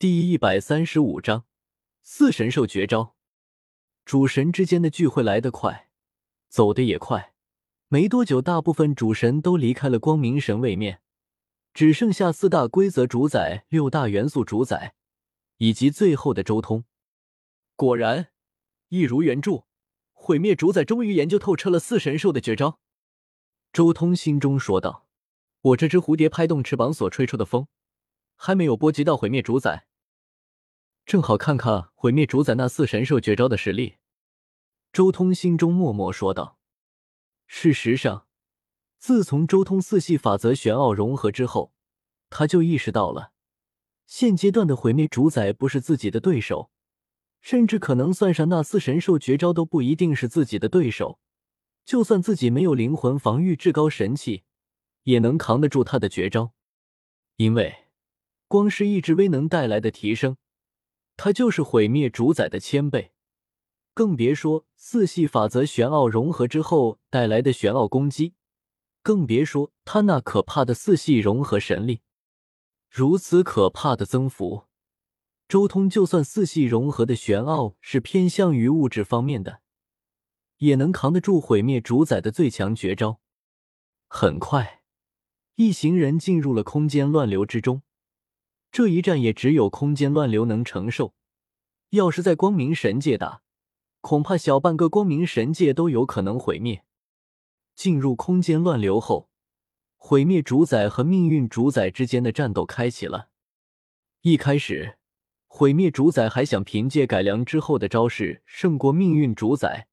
第一百三十五章四神兽绝招。主神之间的聚会来得快，走得也快。没多久，大部分主神都离开了光明神位面，只剩下四大规则主宰、六大元素主宰以及最后的周通。果然，一如原著，毁灭主宰终于研究透彻了四神兽的绝招。周通心中说道：“我这只蝴蝶拍动翅膀所吹出的风，还没有波及到毁灭主宰。”正好看看毁灭主宰那四神兽绝招的实力，周通心中默默说道。事实上，自从周通四系法则玄奥融合之后，他就意识到了，现阶段的毁灭主宰不是自己的对手，甚至可能算上那四神兽绝招都不一定是自己的对手。就算自己没有灵魂防御至高神器，也能扛得住他的绝招，因为光是意志威能带来的提升。他就是毁灭主宰的千倍，更别说四系法则玄奥融合之后带来的玄奥攻击，更别说他那可怕的四系融合神力。如此可怕的增幅，周通就算四系融合的玄奥是偏向于物质方面的，也能扛得住毁灭主宰的最强绝招。很快，一行人进入了空间乱流之中。这一战也只有空间乱流能承受，要是在光明神界打，恐怕小半个光明神界都有可能毁灭。进入空间乱流后，毁灭主宰和命运主宰之间的战斗开启了。一开始，毁灭主宰还想凭借改良之后的招式胜过命运主宰，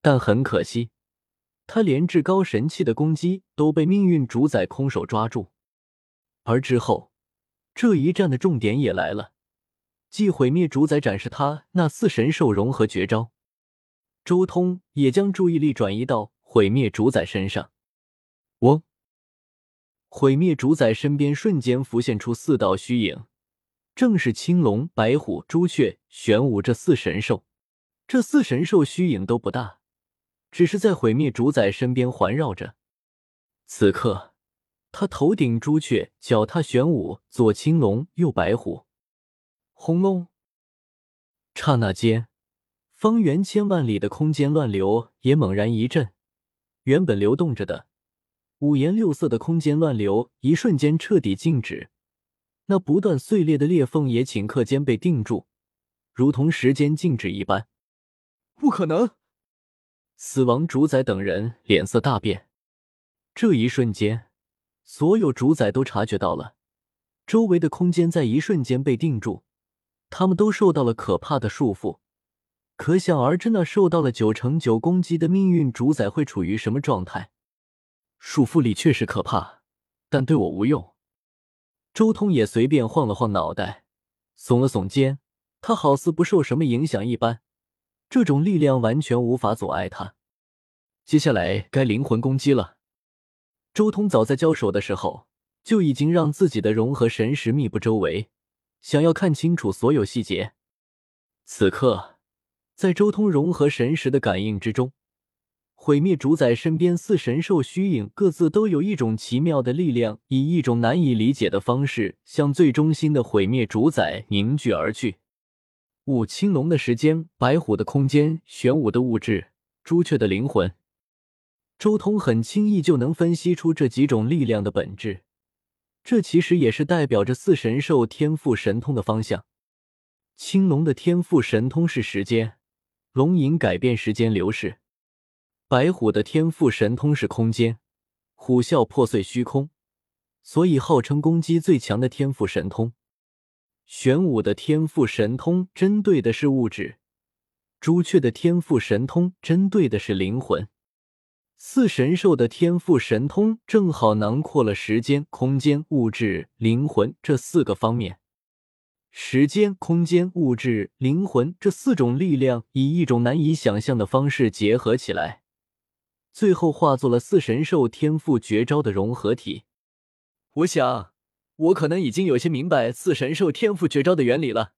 但很可惜，他连至高神器的攻击都被命运主宰空手抓住，而之后。这一战的重点也来了，继毁灭主宰展示他那四神兽融合绝招，周通也将注意力转移到毁灭主宰身上。嗡！毁灭主宰身边瞬间浮现出四道虚影，正是青龙、白虎、朱雀、玄武这四神兽。这四神兽虚影都不大，只是在毁灭主宰身边环绕着。此刻。他头顶朱雀，脚踏玄武，左青龙，右白虎。轰隆！刹那间，方圆千万里的空间乱流也猛然一震，原本流动着的五颜六色的空间乱流，一瞬间彻底静止。那不断碎裂的裂缝也顷刻间被定住，如同时间静止一般。不可能！死亡主宰等人脸色大变。这一瞬间。所有主宰都察觉到了，周围的空间在一瞬间被定住，他们都受到了可怕的束缚。可想而知，那受到了九成九攻击的命运主宰会处于什么状态？束缚力确实可怕，但对我无用。周通也随便晃了晃脑袋，耸了耸肩，他好似不受什么影响一般，这种力量完全无法阻碍他。接下来该灵魂攻击了。周通早在交手的时候就已经让自己的融合神识密布周围，想要看清楚所有细节。此刻，在周通融合神识的感应之中，毁灭主宰身边四神兽虚影各自都有一种奇妙的力量，以一种难以理解的方式向最中心的毁灭主宰凝聚而去。五青龙的时间，白虎的空间，玄武的物质，朱雀的灵魂。周通很轻易就能分析出这几种力量的本质，这其实也是代表着四神兽天赋神通的方向。青龙的天赋神通是时间，龙吟改变时间流逝；白虎的天赋神通是空间，虎啸破碎虚空，所以号称攻击最强的天赋神通。玄武的天赋神通针对的是物质，朱雀的天赋神通针对的是灵魂。四神兽的天赋神通正好囊括了时间、空间、物质、灵魂这四个方面。时间、空间、物质、灵魂这四种力量以一种难以想象的方式结合起来，最后化作了四神兽天赋绝招的融合体。我想，我可能已经有些明白四神兽天赋绝招的原理了。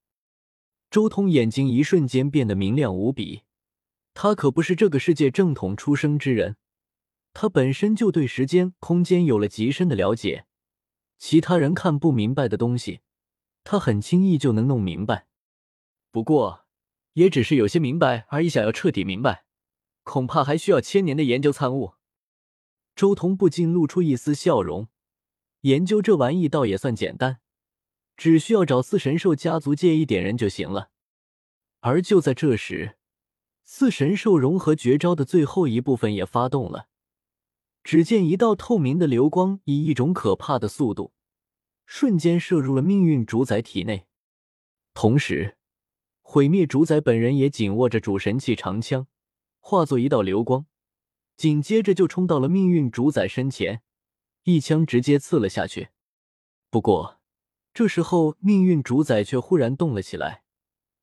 周通眼睛一瞬间变得明亮无比，他可不是这个世界正统出生之人。他本身就对时间、空间有了极深的了解，其他人看不明白的东西，他很轻易就能弄明白。不过，也只是有些明白而已。想要彻底明白，恐怕还需要千年的研究参悟。周通不禁露出一丝笑容。研究这玩意倒也算简单，只需要找四神兽家族借一点人就行了。而就在这时，四神兽融合绝招的最后一部分也发动了。只见一道透明的流光以一种可怕的速度，瞬间射入了命运主宰体内。同时，毁灭主宰本人也紧握着主神器长枪，化作一道流光，紧接着就冲到了命运主宰身前，一枪直接刺了下去。不过，这时候命运主宰却忽然动了起来，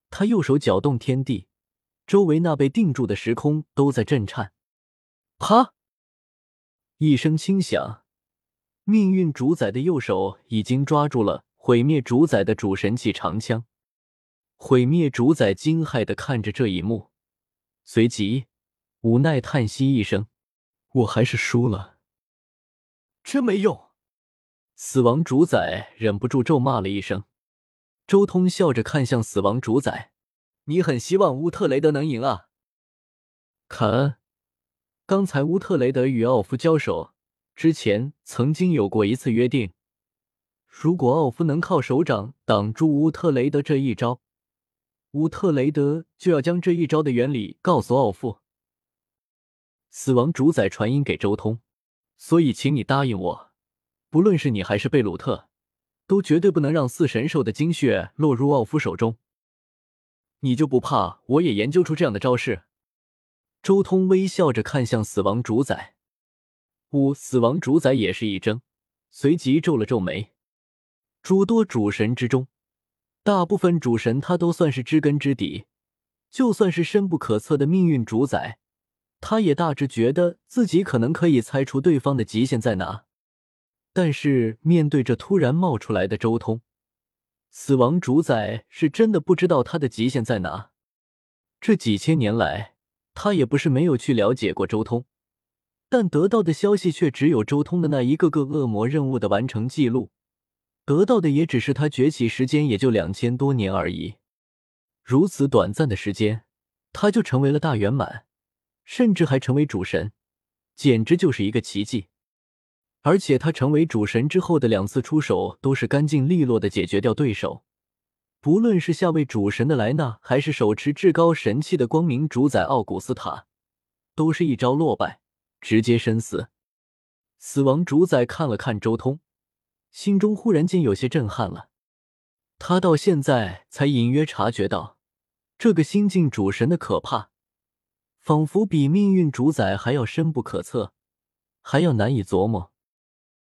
他右手搅动天地，周围那被定住的时空都在震颤。啪！一声轻响，命运主宰的右手已经抓住了毁灭主宰的主神器长枪。毁灭主宰惊骇的看着这一幕，随即无奈叹息一声：“我还是输了，真没用。”死亡主宰忍不住咒骂了一声。周通笑着看向死亡主宰：“你很希望乌特雷德能赢啊？”凯恩，刚才乌特雷德与奥夫交手之前，曾经有过一次约定，如果奥夫能靠手掌挡住乌特雷德这一招。乌特雷德就要将这一招的原理告诉奥夫。死亡主宰传音给周通，所以请你答应我，不论是你还是贝鲁特，都绝对不能让四神兽的精血落入奥夫手中。你就不怕我也研究出这样的招式？周通微笑着看向死亡主宰。五死亡主宰也是一怔，随即皱了皱眉。诸多主神之中。大部分主神他都算是知根知底，就算是深不可测的命运主宰，他也大致觉得自己可能可以猜出对方的极限在哪。但是面对着突然冒出来的周通，死亡主宰是真的不知道他的极限在哪。这几千年来，他也不是没有去了解过周通，但得到的消息却只有周通的那一个个恶魔任务的完成记录。得到的也只是他崛起时间也就两千多年而已，如此短暂的时间，他就成为了大圆满，甚至还成为主神，简直就是一个奇迹。而且他成为主神之后的两次出手都是干净利落的解决掉对手，不论是下位主神的莱纳，还是手持至高神器的光明主宰奥古斯塔，都是一招落败，直接身死。死亡主宰看了看周通。心中忽然间有些震撼了，他到现在才隐约察觉到这个新晋主神的可怕，仿佛比命运主宰还要深不可测，还要难以琢磨。